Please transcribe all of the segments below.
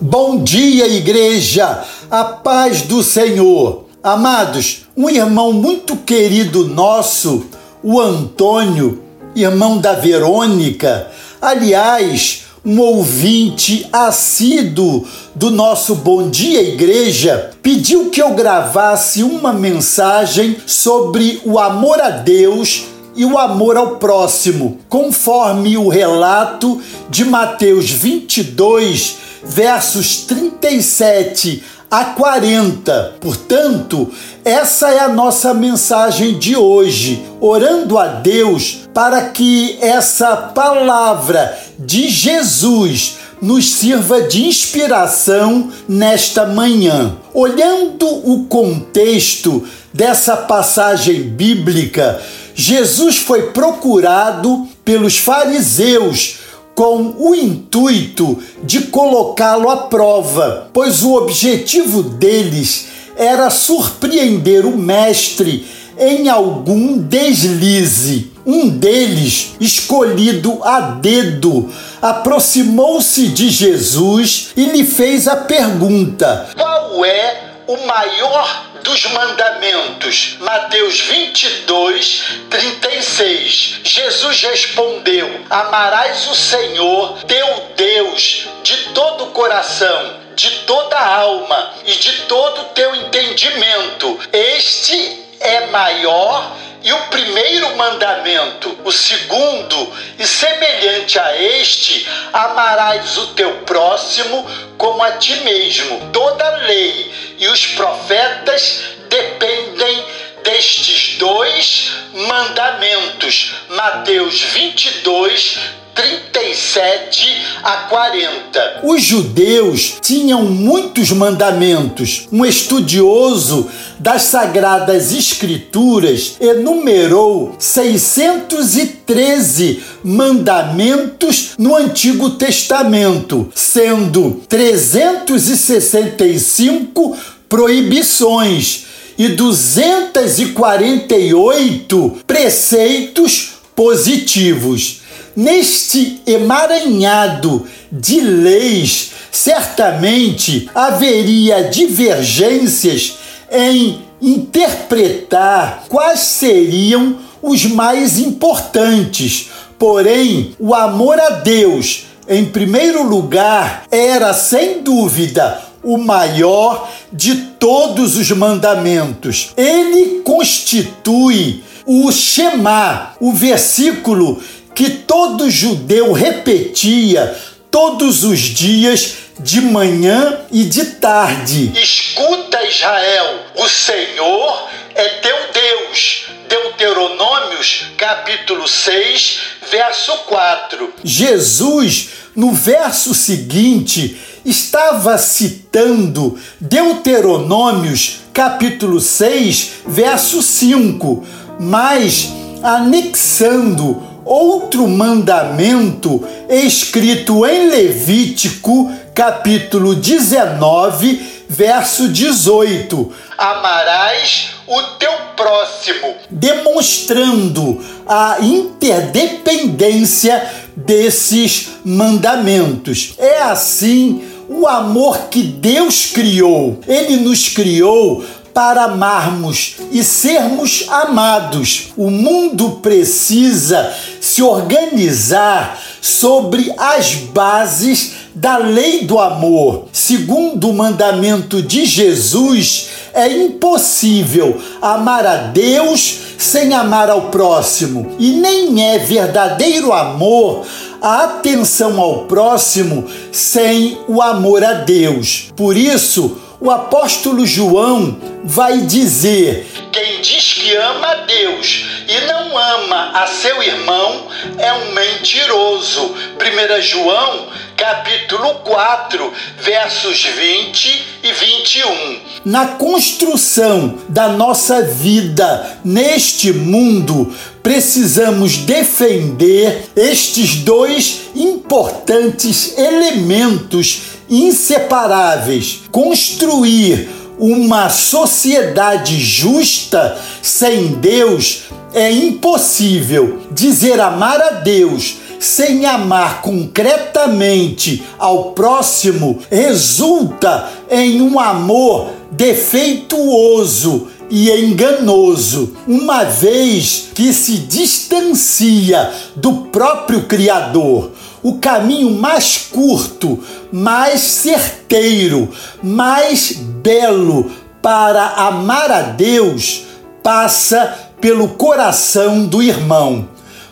Bom dia, igreja! A paz do Senhor. Amados, um irmão muito querido nosso, o Antônio, irmão da Verônica, aliás, um ouvinte assíduo do nosso Bom Dia Igreja, pediu que eu gravasse uma mensagem sobre o amor a Deus e o amor ao próximo, conforme o relato de Mateus 22, versos 37 a 40. Portanto, essa é a nossa mensagem de hoje, orando a Deus para que essa palavra de Jesus nos sirva de inspiração nesta manhã. Olhando o contexto dessa passagem bíblica, Jesus foi procurado pelos fariseus com o intuito de colocá-lo à prova, pois o objetivo deles era surpreender o mestre em algum deslize. Um deles, escolhido a dedo, aproximou-se de Jesus e lhe fez a pergunta: Qual é o maior dos mandamentos. Mateus 22, 36. Jesus respondeu: Amarás o Senhor, teu Deus, de todo o coração, de toda a alma e de todo o teu entendimento. Este é maior mandamento, o segundo, e semelhante a este, amarás o teu próximo como a ti mesmo. Toda a lei e os profetas dependem destes dois mandamentos. Mateus 22, 37 a 40. Os judeus tinham muitos mandamentos. Um estudioso das Sagradas Escrituras enumerou 613 mandamentos no Antigo Testamento, sendo 365 proibições e 248 preceitos positivos. Neste emaranhado de leis, certamente haveria divergências em interpretar quais seriam os mais importantes. Porém, o amor a Deus, em primeiro lugar, era sem dúvida o maior de todos os mandamentos. Ele constitui o Shema, o versículo que todo judeu repetia todos os dias, de manhã e de tarde. Escuta, Israel, o Senhor é teu Deus. Deuteronômios, capítulo 6, verso 4. Jesus, no verso seguinte, estava citando Deuteronômios, capítulo 6, verso 5, mas anexando outro mandamento escrito em Levítico, capítulo 19, verso 18: Amarás o teu próximo, demonstrando a interdependência desses mandamentos. É assim o amor que Deus criou. Ele nos criou para amarmos e sermos amados. O mundo precisa se organizar sobre as bases da lei do amor. Segundo o mandamento de Jesus, é impossível amar a Deus sem amar ao próximo, e nem é verdadeiro amor a atenção ao próximo sem o amor a Deus. Por isso, o apóstolo João vai dizer: Quem diz que ama a Deus e não ama a seu irmão é um mentiroso. 1 João, capítulo 4, versos 20 e 21. Na construção da nossa vida neste mundo, precisamos defender estes dois importantes elementos inseparáveis. Construir uma sociedade justa sem Deus é impossível. Dizer amar a Deus sem amar concretamente ao próximo resulta em um amor defeituoso e enganoso, uma vez que se distancia do próprio Criador. O caminho mais curto, mais certeiro, mais belo para amar a Deus passa pelo coração do irmão.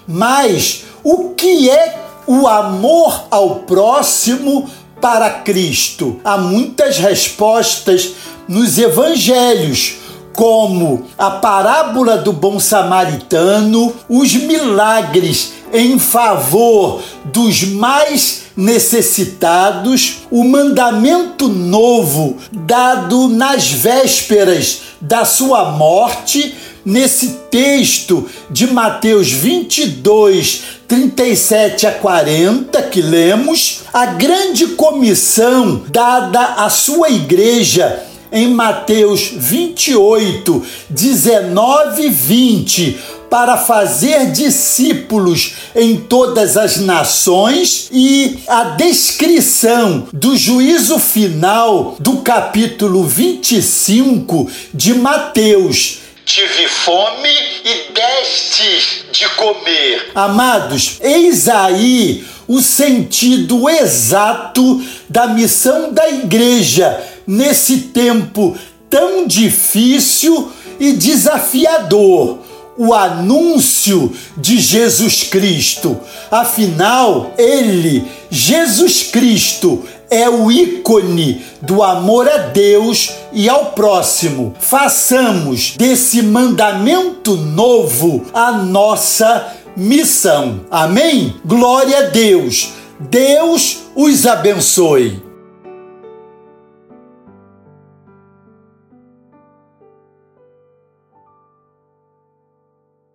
Mas o que é o amor ao próximo para Cristo? Há muitas respostas nos evangelhos, como a parábola do bom samaritano, os milagres em favor dos mais necessitados, o mandamento novo dado nas vésperas da sua morte, nesse texto de Mateus 22, 37 a 40, que lemos, a grande comissão dada à sua igreja em Mateus 28, 19 e 20, para fazer discípulos em todas as nações e a descrição do juízo final do capítulo 25 de Mateus. Tive fome e destes de comer. Amados, eis aí o sentido exato da missão da igreja nesse tempo tão difícil e desafiador o anúncio de Jesus Cristo. Afinal, ele, Jesus Cristo, é o ícone do amor a Deus e ao próximo. Façamos desse mandamento novo a nossa missão. Amém? Glória a Deus. Deus os abençoe.